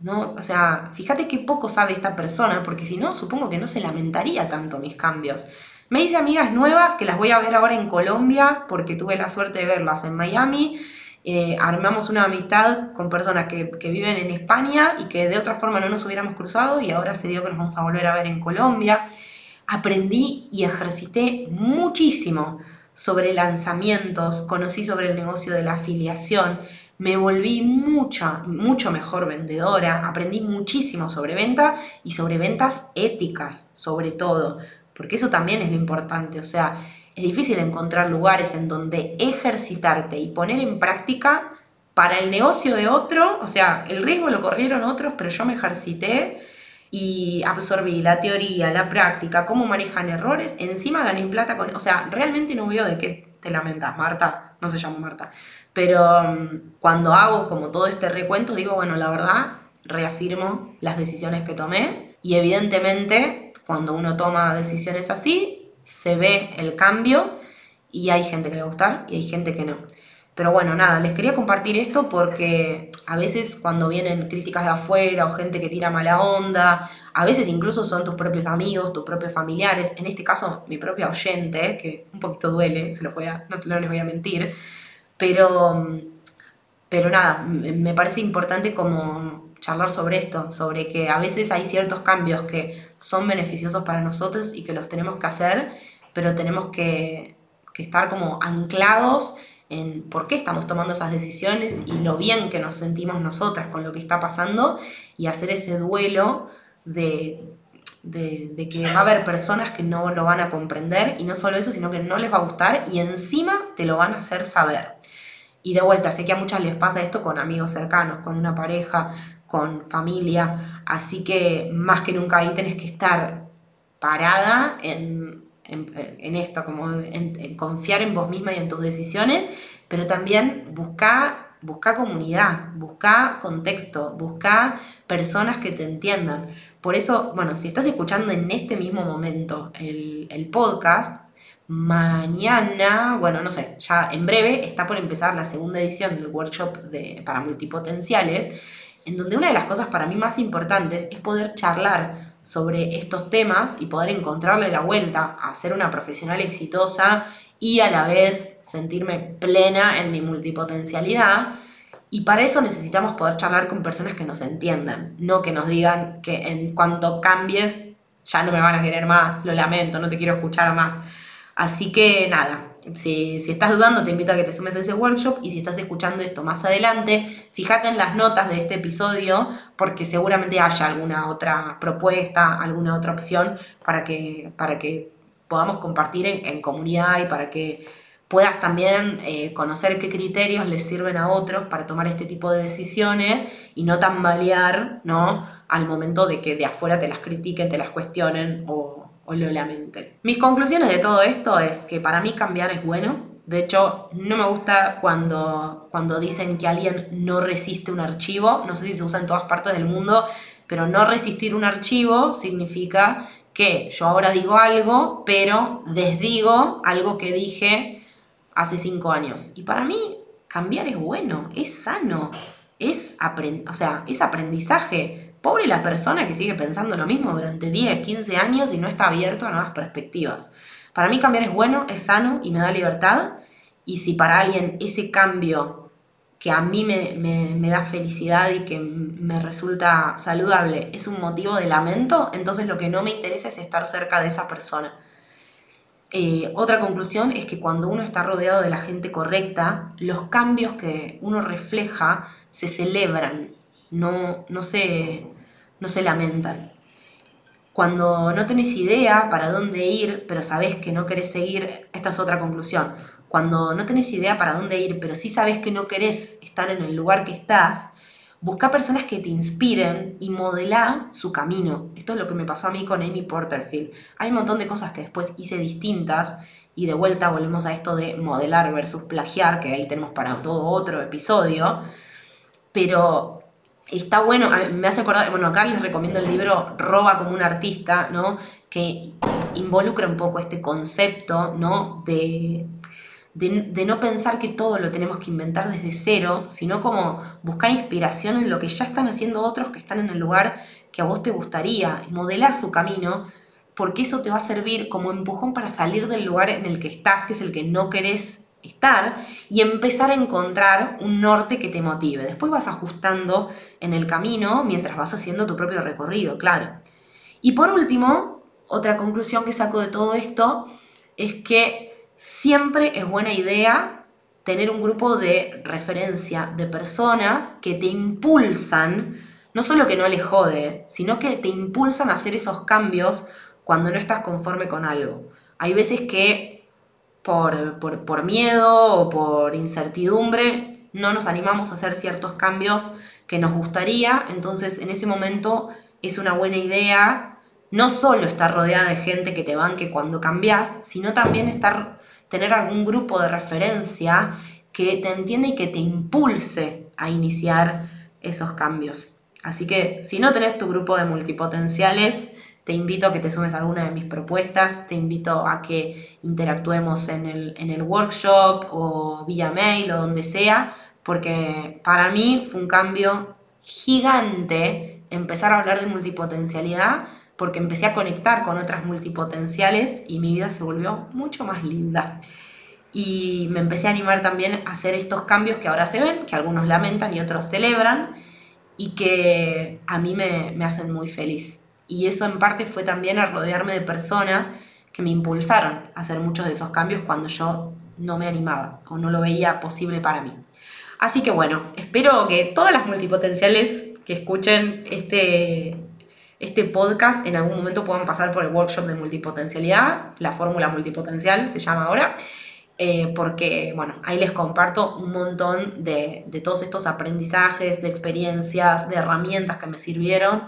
¿no? O sea, fíjate qué poco sabe esta persona, porque si no, supongo que no se lamentaría tanto mis cambios. Me hice amigas nuevas que las voy a ver ahora en Colombia, porque tuve la suerte de verlas en Miami eh, armamos una amistad con personas que, viven en España y que de otra forma no nos hubiéramos cruzado y ahora se dio que nos vamos a volver a ver en Colombia. Aprendí y ejercité muchísimo sobre lanzamientos, conocí sobre el negocio de la afiliación, me volví mucha, mucho mejor vendedora, aprendí muchísimo sobre venta y sobre ventas éticas, sobre todo, porque eso también es lo importante, o sea, es difícil encontrar lugares en donde ejercitarte y poner en práctica para el negocio de otro, o sea, el riesgo lo corrieron otros, pero yo me ejercité y absorbí la teoría, la práctica, cómo manejan errores, encima gané plata con, o sea, realmente no veo de qué te lamentas, Marta, no se llama Marta, pero mm, cuando hago como todo este recuento digo, bueno, la verdad, reafirmo las decisiones que tomé y evidentemente cuando uno toma decisiones así, se ve el cambio y hay gente que le va a gustar y hay gente que no. Pero bueno, nada, les quería compartir esto porque a veces cuando vienen críticas de afuera o gente que tira mala onda, a veces incluso son tus propios amigos, tus propios familiares, en este caso mi propia oyente, que un poquito duele, se voy a, no, no les voy a mentir, pero, pero nada, me parece importante como charlar sobre esto, sobre que a veces hay ciertos cambios que son beneficiosos para nosotros y que los tenemos que hacer, pero tenemos que, que estar como anclados en por qué estamos tomando esas decisiones y lo bien que nos sentimos nosotras con lo que está pasando y hacer ese duelo de, de, que va a haber personas que no lo van a comprender y no solo eso, sino que no les va a gustar y encima te lo van a hacer saber. Y de vuelta, sé que a muchas les pasa esto con amigos cercanos, con una pareja, con familia, así que más que nunca ahí tenés que estar parada en, esto, como en, confiar en vos misma y en tus decisiones, pero también busca comunidad, busca contexto, busca personas que te entiendan. Por eso, bueno, si estás escuchando en este mismo momento el, podcast, mañana, bueno, no sé, ya en breve está por empezar la segunda edición del workshop de, para multipotenciales, en donde una de las cosas para mí más importantes es poder charlar sobre estos temas y poder encontrarle la vuelta a ser una profesional exitosa y a la vez sentirme plena en mi multipotencialidad y para eso necesitamos poder charlar con personas que nos entiendan, no que nos digan que en cuanto cambies ya no me van a querer más, lo lamento, no te quiero escuchar más. Así que nada, si, si, estás dudando, te invito a que te sumes a ese workshop y si estás escuchando esto más adelante, fíjate en las notas de este episodio porque seguramente haya alguna otra propuesta, alguna otra opción para que, para que podamos compartir en, comunidad y para que puedas también eh, conocer qué criterios les sirven a otros para tomar este tipo de decisiones y no tambalear, ¿no? Al momento de que de afuera te las critiquen, te las cuestionen o, Mis conclusiones de todo esto es que para mí cambiar es bueno. De hecho, no me gusta cuando, cuando dicen que alguien no resiste un archivo. No sé si se usa en todas partes del mundo, pero no resistir un archivo significa que yo ahora digo algo, pero desdigo algo que dije hace cinco años. Y para mí, cambiar es bueno, es sano, es, o sea, es aprendizaje. Pobre la persona que sigue pensando lo mismo durante 10, 15 años y no está abierto a nuevas perspectivas. Para mí cambiar es bueno, es sano y me da libertad. Y si para alguien ese cambio que a mí me, me, da felicidad y que me resulta saludable es un motivo de lamento, entonces lo que no me interesa es estar cerca de esa persona. Eh, otra conclusión es que cuando uno está rodeado de la gente correcta, los cambios que uno refleja se celebran, no, no, se, no se lamentan. Cuando no tenés idea para dónde ir, pero sabés que no querés seguir, esta es otra conclusión. Cuando no tenés idea para dónde ir, pero sí sabés que no querés estar en el lugar que estás, Busca personas que te inspiren y modela su camino. Esto es lo que me pasó a mí con Amy Porterfield. Hay un montón de cosas que después hice distintas y de vuelta volvemos a esto de modelar versus plagiar, que ahí tenemos para todo otro episodio. Pero está bueno, me hace acordar, bueno, acá les recomiendo el libro Roba como un artista, ¿no? Que involucra un poco este concepto, ¿no? De de, no pensar que todo lo tenemos que inventar desde cero, sino como buscar inspiración en lo que ya están haciendo otros que están en el lugar que a vos te gustaría, modelar su camino, porque eso te va a servir como empujón para salir del lugar en el que estás, que es el que no querés estar, y empezar a encontrar un norte que te motive. Después vas ajustando en el camino mientras vas haciendo tu propio recorrido, claro. Y por último, otra conclusión que saco de todo esto es que siempre es buena idea tener un grupo de referencia de personas que te impulsan, no solo que no les jode, sino que te impulsan a hacer esos cambios cuando no estás conforme con algo. Hay veces que por, por, miedo o por incertidumbre no nos animamos a hacer ciertos cambios que nos gustaría, entonces en ese momento es una buena idea no solo estar rodeada de gente que te banque cuando cambias, sino también estar tener algún grupo de referencia que te entienda y que te impulse a iniciar esos cambios. Así que si no tenés tu grupo de multipotenciales, te invito a que te sumes a alguna de mis propuestas, te invito a que interactuemos en el, en el workshop o vía mail o donde sea, porque para mí fue un cambio gigante empezar a hablar de multipotencialidad porque empecé a conectar con otras multipotenciales y mi vida se volvió mucho más linda. Y me empecé a animar también a hacer estos cambios que ahora se ven, que algunos lamentan y otros celebran, y que a mí me, hacen muy feliz. Y eso en parte fue también a rodearme de personas que me impulsaron a hacer muchos de esos cambios cuando yo no me animaba o no lo veía posible para mí. Así que bueno, espero que todas las multipotenciales que escuchen este, este podcast en algún momento puedan pasar por el workshop de multipotencialidad, la fórmula multipotencial se llama ahora, eh, porque bueno, ahí les comparto un montón de, de todos estos aprendizajes, de experiencias, de herramientas que me sirvieron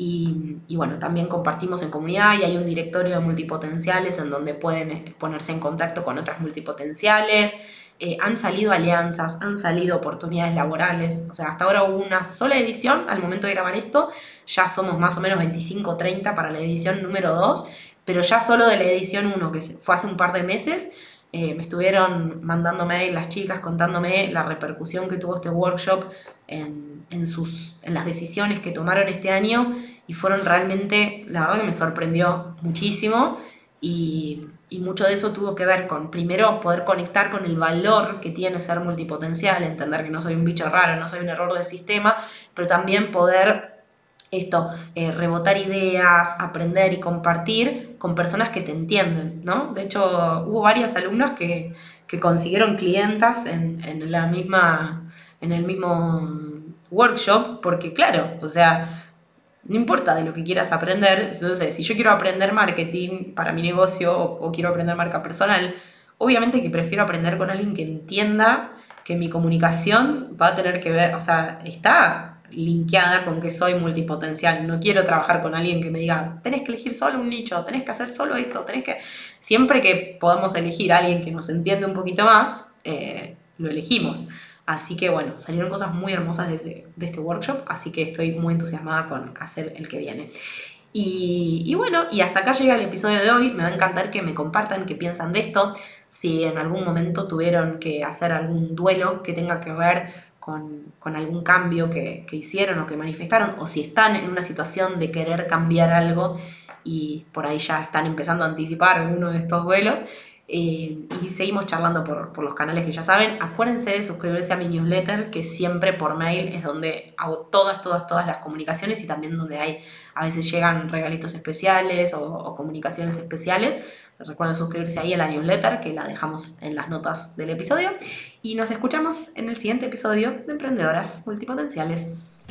y, bueno, también compartimos en comunidad y hay un directorio de multipotenciales en donde pueden eh, ponerse en contacto con otras multipotenciales. Eh, han salido alianzas, han salido oportunidades laborales. O sea, hasta ahora hubo una sola edición al momento de grabar esto. Ya somos más o menos 25 30 para la edición número 2. Pero ya solo de la edición 1, que fue hace un par de meses, eh, me estuvieron mandándome las chicas contándome la repercusión que tuvo este workshop en, en, sus, en las decisiones que tomaron este año y fueron realmente, la verdad que me sorprendió muchísimo y, y, mucho de eso tuvo que ver con, primero, poder conectar con el valor que tiene ser multipotencial, entender que no soy un bicho raro, no soy un error del sistema, pero también poder esto, eh, rebotar ideas, aprender y compartir con personas que te entienden, ¿no? De hecho, hubo varias alumnas que, consiguieron clientas en, en, la misma, en el mismo workshop, porque claro, o sea, no importa de lo que quieras aprender, entonces, si yo quiero aprender marketing para mi negocio o, o quiero aprender marca personal, obviamente que prefiero aprender con alguien que entienda que mi comunicación va a tener que ver, o sea, está linkeada con que soy multipotencial. No quiero trabajar con alguien que me diga, tenés que elegir solo un nicho, tenés que hacer solo esto, tenés que... Siempre que podamos elegir a alguien que nos entiende un poquito más, eh, lo elegimos. Así que bueno, salieron cosas muy hermosas de, este workshop, así que estoy muy entusiasmada con hacer el que viene. Y, y, bueno, y hasta acá llega el episodio de hoy. Me va a encantar que me compartan qué piensan de esto. Si en algún momento tuvieron que hacer algún duelo que tenga que ver con, algún cambio que, hicieron o que manifestaron, o si están en una situación de querer cambiar algo y por ahí ya están empezando a anticipar uno de estos vuelos. Eh, y seguimos charlando por, por, los canales que ya saben. Acuérdense de suscribirse a mi newsletter, que siempre por mail es donde hago todas, todas, todas las comunicaciones y también donde hay, a veces llegan regalitos especiales o, o comunicaciones especiales. Recuerden suscribirse ahí a la newsletter, que la dejamos en las notas del episodio. Y nos escuchamos en el siguiente episodio de Emprendedoras Multipotenciales.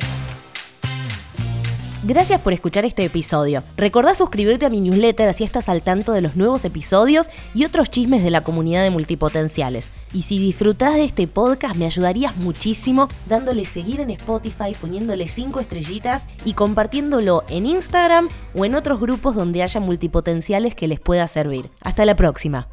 Gracias por escuchar este episodio. Recordá suscribirte a mi newsletter así estás al tanto de los nuevos episodios y otros chismes de la comunidad de multipotenciales. Y si disfrutás de este podcast me ayudarías muchísimo dándole seguir en Spotify, poniéndole 5 estrellitas y compartiéndolo en Instagram o en otros grupos donde haya multipotenciales que les pueda servir. Hasta la próxima.